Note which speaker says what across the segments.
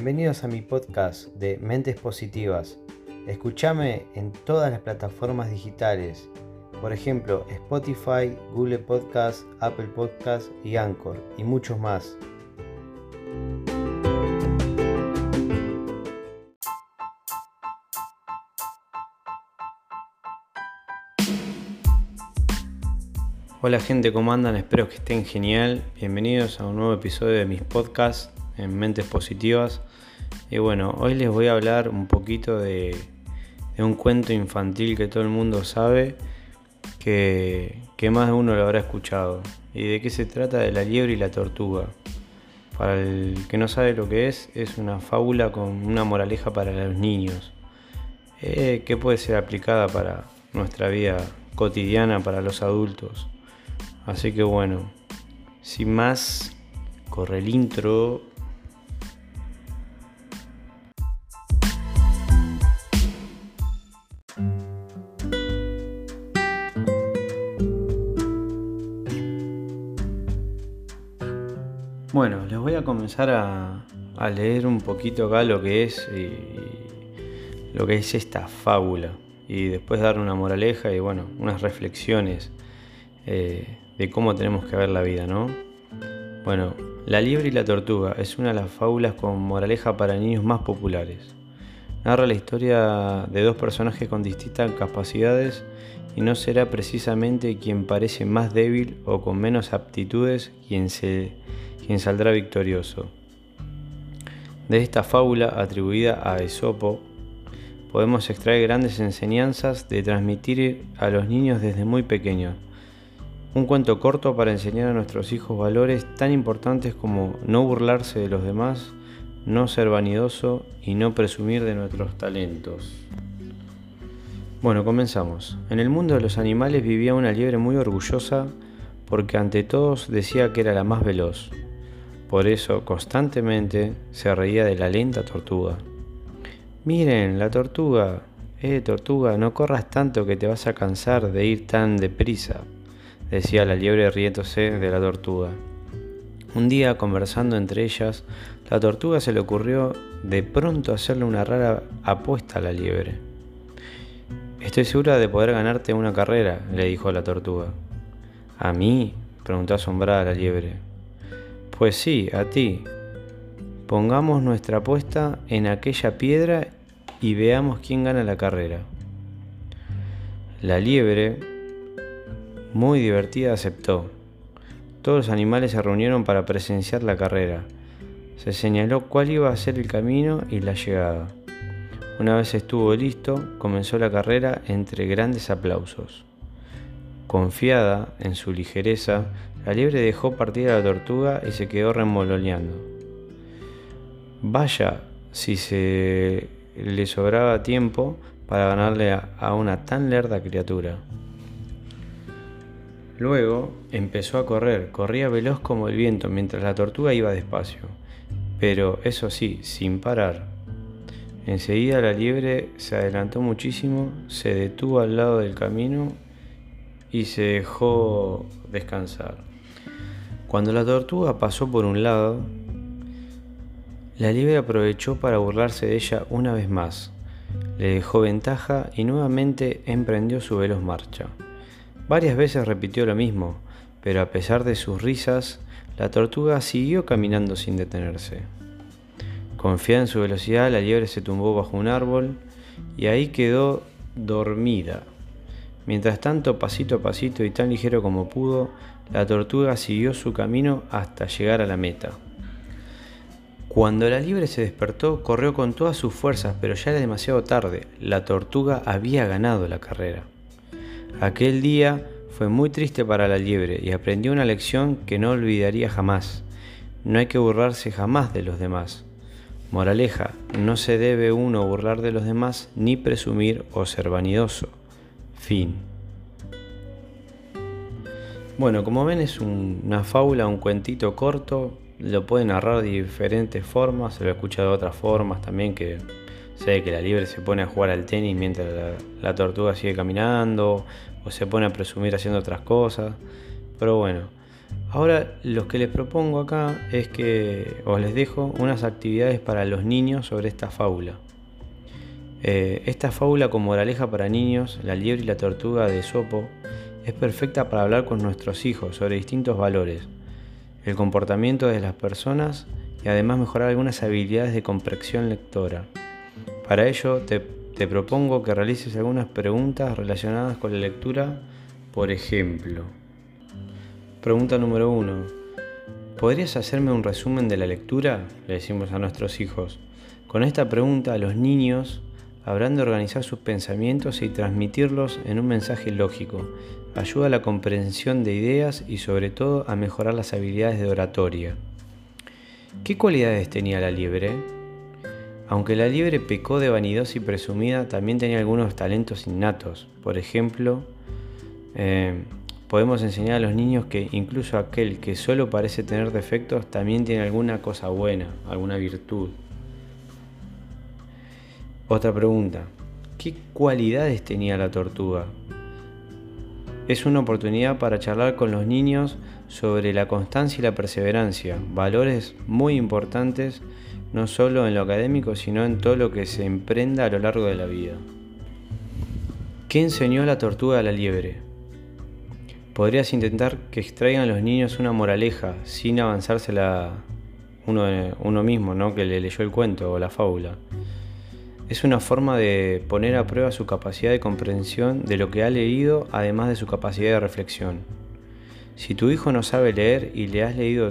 Speaker 1: Bienvenidos a mi podcast de Mentes Positivas. Escúchame en todas las plataformas digitales, por ejemplo Spotify, Google Podcast, Apple Podcast y Anchor, y muchos más. Hola gente, ¿cómo andan? Espero que estén genial. Bienvenidos a un nuevo episodio de mis podcasts en Mentes Positivas. Y bueno, hoy les voy a hablar un poquito de, un cuento infantil que todo el mundo sabe, que, que, más de uno lo habrá escuchado. ¿Y de qué se trata? De la liebre y la tortuga. Para el que no sabe lo que es, es una fábula con una moraleja para los niños, eh, que puede ser aplicada para nuestra vida cotidiana, para los adultos. Así que bueno, sin más, corre el intro. Voy a comenzar a, leer un poquito acá lo que es lo que es esta fábula y después dar una moraleja y bueno, unas reflexiones eh, de cómo tenemos que ver la vida, ¿no? Bueno, La liebre y la tortuga es una de las fábulas con moraleja para niños más populares. Narra la historia de dos personajes con distintas capacidades y no será precisamente quien parece más débil o con menos aptitudes quien, se, quien saldrá victorioso. De esta fábula atribuida a Esopo, podemos extraer grandes enseñanzas de transmitir a los niños desde muy pequeños un cuento corto para enseñar a nuestros hijos valores tan importantes como no burlarse de los demás, no ser vanidoso y no presumir de nuestros talentos. Bueno, comenzamos. En el mundo de los animales vivía una liebre muy orgullosa porque ante todos decía que era la más veloz. Por eso constantemente se reía de la lenta tortuga. Miren, la tortuga. Eh, tortuga, no corras tanto que te vas a cansar de ir tan deprisa decía la liebre riéndose de la tortuga. Un día, conversando entre ellas, la tortuga se le ocurrió de pronto hacerle una rara apuesta a la liebre. Estoy segura de poder ganarte una carrera, le dijo la tortuga. ¿A mí? preguntó asombrada la liebre. Pues sí, a ti. Pongamos nuestra apuesta en aquella piedra y veamos quién gana la carrera. La liebre muy divertida, aceptó. Todos los animales se reunieron para presenciar la carrera. Se señaló cuál iba a ser el camino y la llegada. Una vez estuvo listo, comenzó la carrera entre grandes aplausos. Confiada en su ligereza, la liebre dejó partir a la tortuga y se quedó remoloneando. Vaya, si se le sobraba tiempo para ganarle a una tan lerda criatura. Luego empezó a correr, corría veloz como el viento mientras la tortuga iba despacio, pero eso sí, sin parar. Enseguida la liebre se adelantó muchísimo, se detuvo al lado del camino y se dejó descansar. Cuando la tortuga pasó por un lado, la liebre aprovechó para burlarse de ella una vez más. Le dejó ventaja y nuevamente emprendió su veloz marcha. Varias veces repitió lo mismo, pero a pesar de sus risas, la tortuga siguió caminando sin detenerse. Confiada en su velocidad, la liebre se tumbó bajo un árbol y ahí quedó dormida. Mientras tanto, pasito a pasito y tan ligero como pudo, la tortuga siguió su camino hasta llegar a la meta. Cuando la liebre se despertó, corrió con todas sus fuerzas, pero ya era demasiado tarde. La tortuga había ganado la carrera. Aquel día fue muy triste para la liebre y aprendió una lección que no olvidaría jamás. No hay que burlarse jamás de los demás. Moraleja, no se debe uno burlar de los demás ni presumir o ser vanidoso. Fin. Bueno, como ven es una fábula, un cuentito corto, lo puede narrar de diferentes formas, se lo he escuchado de otras formas también que sé que la liebre se pone a jugar al tenis mientras la tortuga sigue caminando, o se pone a presumir haciendo otras cosas. Pero bueno, Ahora lo que les propongo acá es que os les dejo unas actividades para los niños sobre esta fábula. Eh, esta fábula con moraleja para niños, La liebre y la tortuga de Sopo, es perfecta para hablar con nuestros hijos sobre distintos valores, el comportamiento de las personas y además mejorar algunas habilidades de comprensión lectora. Para ello te, te propongo que realices algunas preguntas relacionadas con la lectura, por ejemplo, Pregunta número uno. ¿Podrías hacerme un resumen de la lectura? Le decimos a nuestros hijos. Con esta pregunta los niños habrán de organizar sus pensamientos y transmitirlos en un mensaje lógico. Ayuda a la comprensión de ideas y sobre todo a mejorar las habilidades de oratoria. ¿Qué cualidades tenía la liebre? Aunque la liebre pecó de vanidosa y presumida, también tenía algunos talentos innatos. Por ejemplo, eh, podemos enseñar a los niños que incluso aquel que solo parece tener defectos también tiene alguna cosa buena, alguna virtud. Otra pregunta, ¿qué cualidades tenía la tortuga? Es una oportunidad para charlar con los niños sobre la constancia y la perseverancia, valores muy importantes no solo en lo académico, sino en todo lo que se emprenda a lo largo de la vida. ¿Qué enseñó la tortuga a la liebre? podrías intentar que extraigan los niños una moraleja sin avanzársela uno, uno mismo, ¿no? que le leyó el cuento o la fábula. Es una forma de poner a prueba su capacidad de comprensión de lo que ha leído, además de su capacidad de reflexión. Si tu hijo no sabe leer y le has leído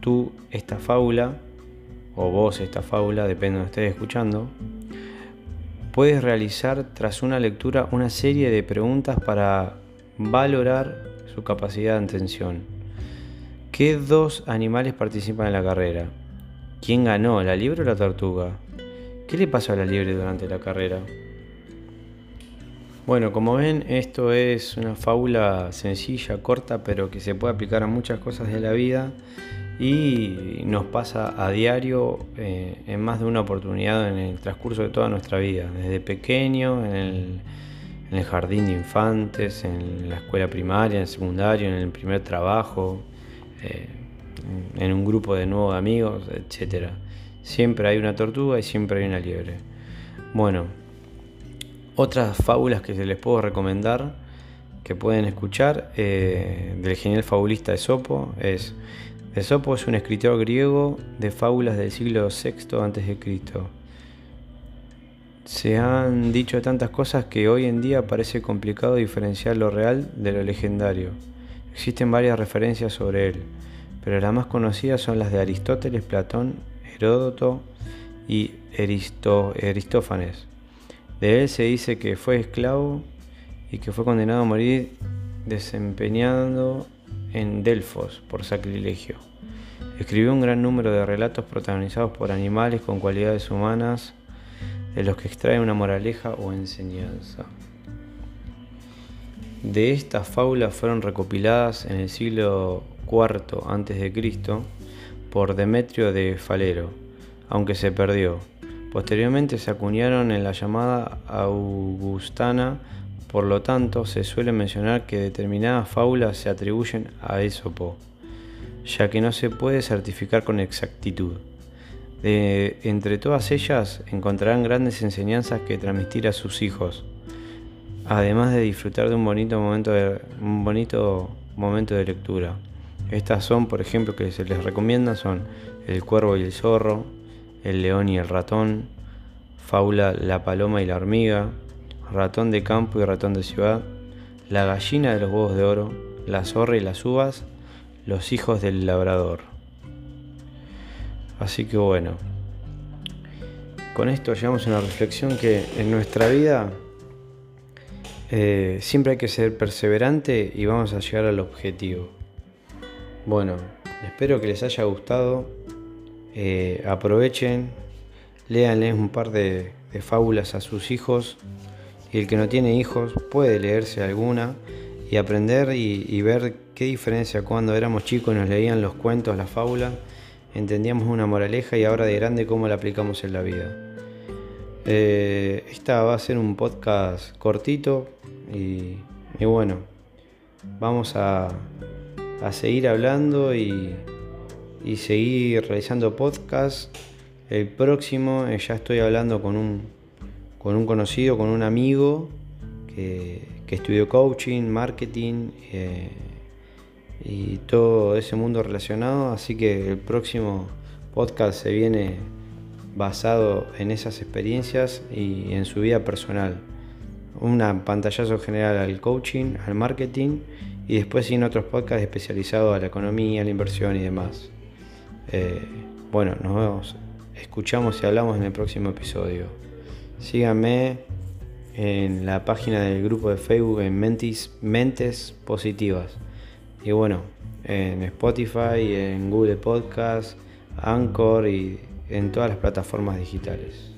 Speaker 1: tú esta fábula, o vos esta fábula, depende de donde estés escuchando, puedes realizar tras una lectura una serie de preguntas para valorar su capacidad de atención. ¿Qué dos animales participan en la carrera? ¿Quién ganó, la liebre o la tortuga? ¿Qué le pasó a la liebre durante la carrera? Bueno, como ven, esto es una fábula sencilla, corta, pero que se puede aplicar a muchas cosas de la vida y nos pasa a diario eh, en más de una oportunidad en el transcurso de toda nuestra vida, desde pequeño, en el jardín de infantes, en la escuela primaria, en el secundario, en el primer trabajo, eh, en un grupo de nuevos amigos, etc. Siempre hay una tortuga y siempre hay una liebre. Bueno, otras fábulas que se les puedo recomendar que pueden escuchar eh, del genial fabulista Esopo es Esopo es un escritor griego de fábulas del siglo VI a.C. Se han dicho tantas cosas que hoy en día parece complicado diferenciar lo real de lo legendario. Existen varias referencias sobre él, pero las más conocidas son las de Aristóteles, Platón, Heródoto y Aristófanes. De él se dice que fue esclavo y que fue condenado a morir desempeñando en Delfos por sacrilegio. Escribió un gran número de relatos protagonizados por animales con cualidades humanas de los que extrae una moraleja o enseñanza. De estas fábulas fueron recopiladas en el siglo IV a.C. por Demetrio de Falero, aunque se perdió. Posteriormente se acuñaron en la llamada Augustana, por lo tanto se suele mencionar que determinadas fábulas se atribuyen a Esopo, ya que no se puede certificar con exactitud entre todas ellas encontrarán grandes enseñanzas que transmitir a sus hijos, además de disfrutar de un bonito momento de, un bonito momento de lectura. Estas son, por ejemplo, que se les recomienda son El cuervo y el zorro, El león y el ratón, Fábula La paloma y la hormiga, Ratón de campo y ratón de ciudad, La gallina de los huevos de oro, La zorra y las uvas, Los hijos del labrador. Así que bueno, con esto llegamos a una reflexión que en nuestra vida eh, siempre hay que ser perseverante y vamos a llegar al objetivo. Bueno, espero que les haya gustado. Eh, aprovechen, léanles un par de, fábulas a sus hijos. Y el que no tiene hijos puede leerse alguna y aprender y, ver qué diferencia cuando éramos chicos nos leían los cuentos, las fábulas entendíamos una moraleja y ahora de grande cómo la aplicamos en la vida. Eh, esta va a ser un podcast cortito y, bueno, vamos a, a seguir hablando y, y seguir realizando podcasts. El próximo eh, ya estoy hablando con un, con un conocido, con un amigo que, que estudió coaching, marketing eh, y todo ese mundo relacionado. Así que el próximo podcast se viene basado en esas experiencias y en su vida personal. Un pantallazo general al coaching, al marketing y después sin otros podcasts especializados a la economía, la inversión y demás. Eh, bueno, nos vemos, escuchamos y hablamos en el próximo episodio. Síganme en la página del grupo de Facebook en Mentis, Mentes Positivas. Y bueno, en Spotify, en Google Podcast, Anchor y en todas las plataformas digitales.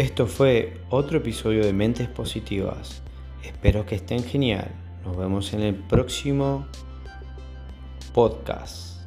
Speaker 1: Esto fue otro episodio de Mentes Positivas. Espero que estén genial. Nos vemos en el próximo podcast.